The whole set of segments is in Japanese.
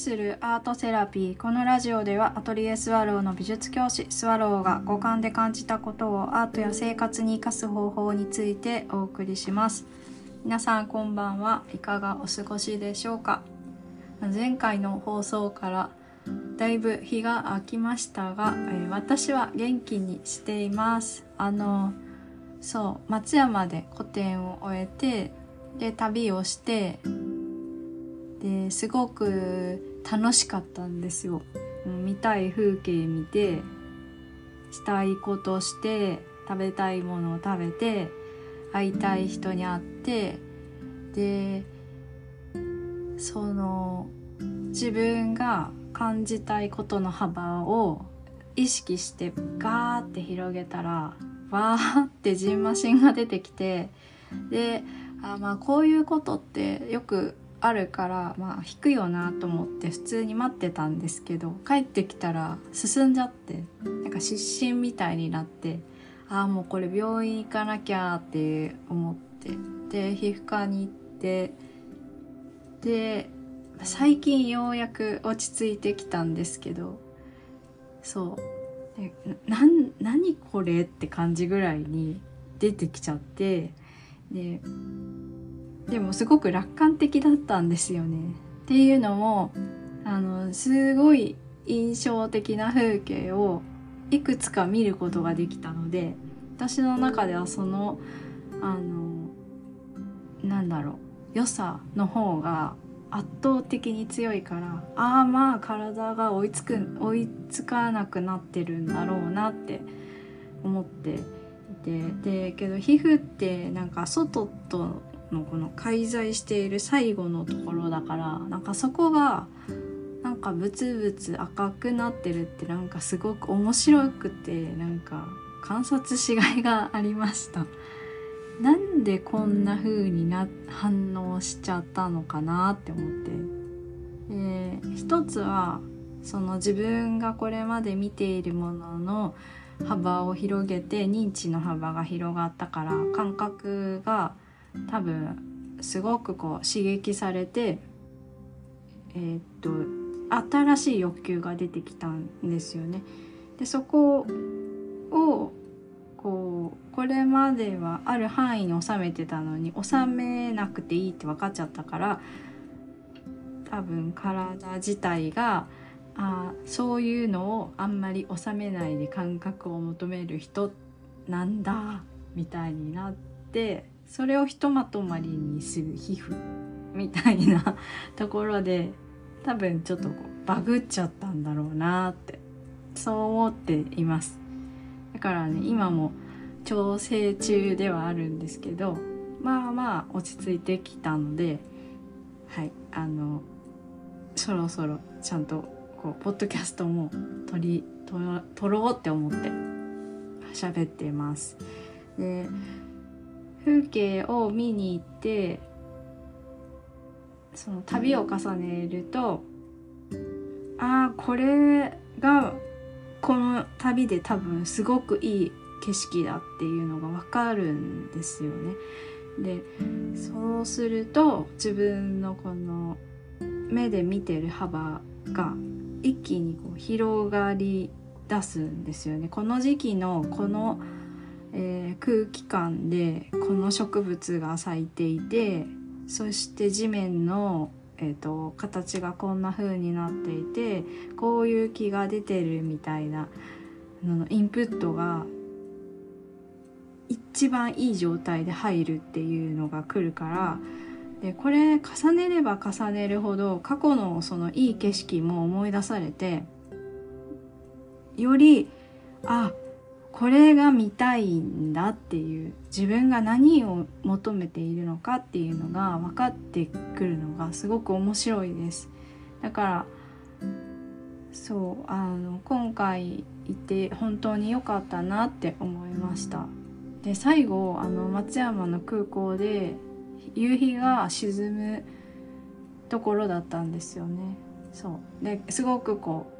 するアートセラピーこのラジオではアトリエスワローの美術教師スワローが五感で感じたことをアートや生活に生かす方法についてお送りします。皆さんこんばんは。いかがお過ごしでしょうか。前回の放送からだいぶ日が空きましたが、えー、私は元気にしています。あのそう松山で個展を終えてで旅をしてですごく楽しかったんですよ。見たい風景見てしたいことして食べたいものを食べて会いたい人に会ってでその自分が感じたいことの幅を意識してガーって広げたらわーってジンマシンが出てきてであまあこういうことってよくあるからまあ引くよなと思って普通に待ってたんですけど帰ってきたら進んじゃってなんか失神みたいになってああもうこれ病院行かなきゃって思ってで皮膚科に行ってで最近ようやく落ち着いてきたんですけどそう。何これって感じぐらいに出てきちゃってででもすごく楽観的だったんですよね。っていうのもあのすごい印象的な風景をいくつか見ることができたので私の中ではそのあのなんだろう良さの方が圧倒的に強いからああまあ体が追いつく追いつかなくなってるんだろうなって思っていてでけど皮膚ってなんか外とのこの介在している最後のところだからなんかそこがなんかブツブツ赤くなってるってなんかすごく面白くてなんか観察しがいがありました。なんでこんな風にな反応しちゃったのかなって思って。で一つはその自分がこれまで見ているものの幅を広げて認知の幅が広がったから感覚が多分すごくこう刺激されてえ、っと新しい欲求が出てきたんですよね。でそこをこうこれまではある範囲に収めてたのに収めなくていいって分かっちゃったから多分体自体があそういうのをあんまり収めないで感覚を求める人なんだみたいになってそれをひとまとまりにする皮膚みたいな ところで多分ちょっとこうバグっちゃったんだろうなってそう思っています。だからね今も調整中ではあるんですけどまあまあ落ち着いてきたのではいあのそろそろちゃんとこうポッドキャストも撮り撮ろうって思って喋っています。で風景を見に行ってその旅を重ねるとああこれがこの旅で多分すごくいい景色だっていうのが分かるんですよね。でそうすると自分のこの目で見てる幅が一気にこう広がり出すんですよね。この時期のこの、えー、空気感でこの植物が咲いていてそして地面の、えーと、形がこんな風になっていてこういう木が出てるみたいなのインプットが一番いい状態で入るっていうのが来るからでこれ重ねれば重ねるほど過去のそのいい景色も思い出されてよりあこれが見たいんだっていう自分が何を求めているのかっていうのが分かってくるのがすごく面白いです。だからそうあの今回いて本当に良かったなって思いました。で最後あの松山の空港で夕日が沈むところだったんですよね。そう。ですごくこう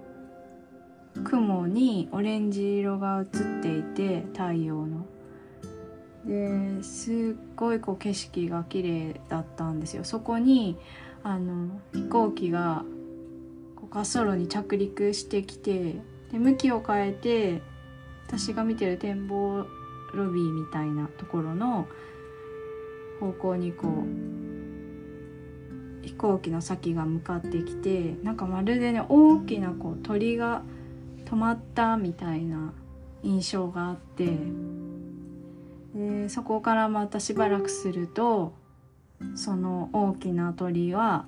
雲にオレンジ色が映っていて太陽の。ですっごいこう景色が綺麗だったんですよ。そこにあの飛行機が滑走路に着陸してきてで向きを変えて私が見てる展望ロビーみたいなところの方向にこう飛行機の先が向かってきてなんかまるでね大きなこう鳥が止まったみたいな印象があってでそこからまたしばらくするとその大きな鳥は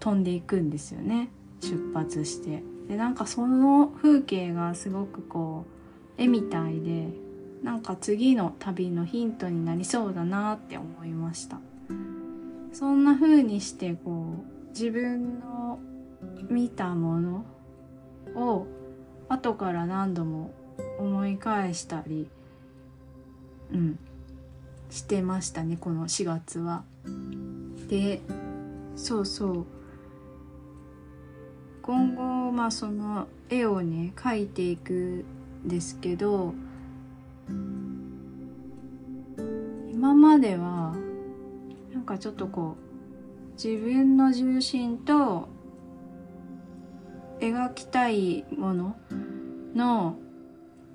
飛んでいくんですよね。出発して。でなんかその風景がすごくこう絵みたいでなんか次の旅のヒントになりそうだなって思いました。そんな風にしてこう自分の見たもの後から何度も思い返したりうんしてましたねこの4月は。でそうそう今後まあその絵をね描いていくんですけど今まではなんかちょっとこう自分の重心と描きたいものの、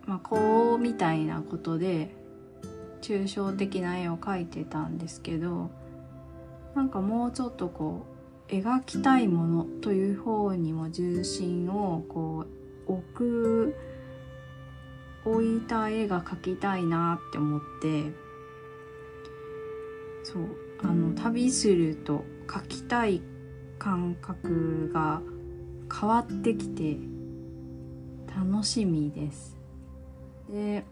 まあ、こうみたいなことで抽象的な絵を描いてたんですけどなんかもうちょっとこう描きたいものという方にも重心をこう置く置いた絵が描きたいなって思ってそうあの旅すると描きたい感覚が変わってきて楽しみです。で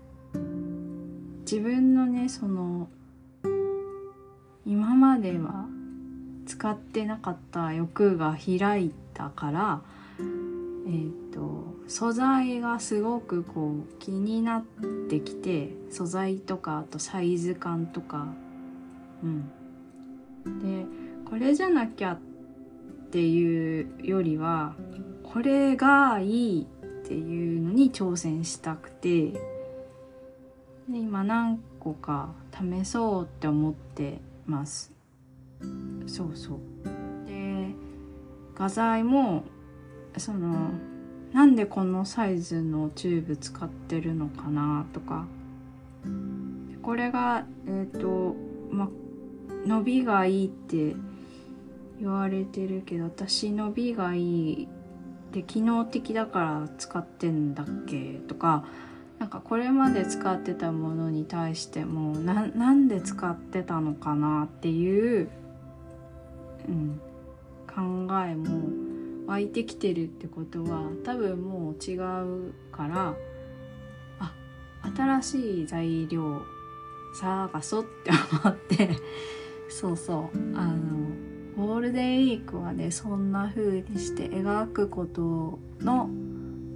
自分のねその今までは使ってなかった欲が開いたからえっ、ー、と素材がすごくこう気になってきて素材とかあとサイズ感とかうんでこれじゃなきゃっていうよりはこれがいいっていうのに挑戦したくてで今何個か試そうって思ってます。そうそう。で画材もそのなんでこのサイズのチューブ使ってるのかなとか。これがえっ、ー、とま伸びがいいって言われてるけど私伸びがいいって機能的だから使ってんだっけ？とかなんかこれまで使ってたものに対してもななんで使ってたのかなっていう、うん、考えも湧いてきてるってことは多分もう違うからあ新しい材料探そうって思ってそうそうあのゴールデンウィークはねそんな風にして描くことの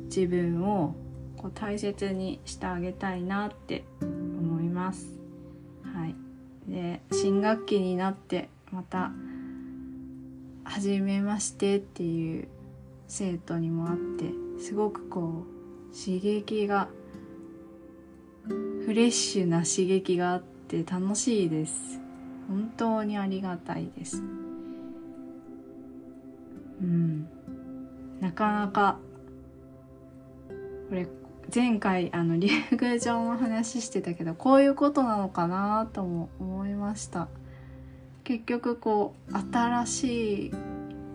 自分をこう大切にしてあげたいなって思います。はい、で新学期になってまた「はじめまして」っていう生徒にもあってすごくこう刺激がフレッシュな刺激があって楽しいです。本当にありがたいです。うん。なかなかこれ前回あの竜宮城の話してたけどこういうことなのかなとも思いました結局こう新しい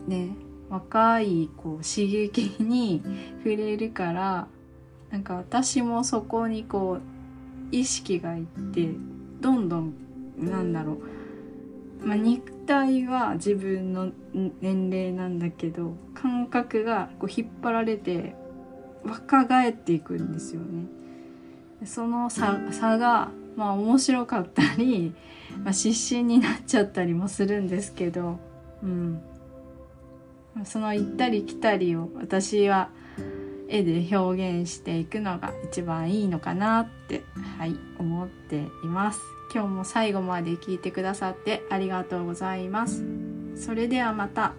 ね若いこう刺激に触れるからなんか私もそこにこう意識がいってどんどんなんだろう、まあ、肉体は自分の年齢なんだけど感覚がこう引っ張られて若返っていくんですよね。その差がまあ面白かったり、まあ、失神になっちゃったりもするんですけど、うん、その行ったり来たりを私は絵で表現していくのが一番いいのかなって、はい、思っています。今日も最後まで聞いてくださってありがとうございます。それではまた。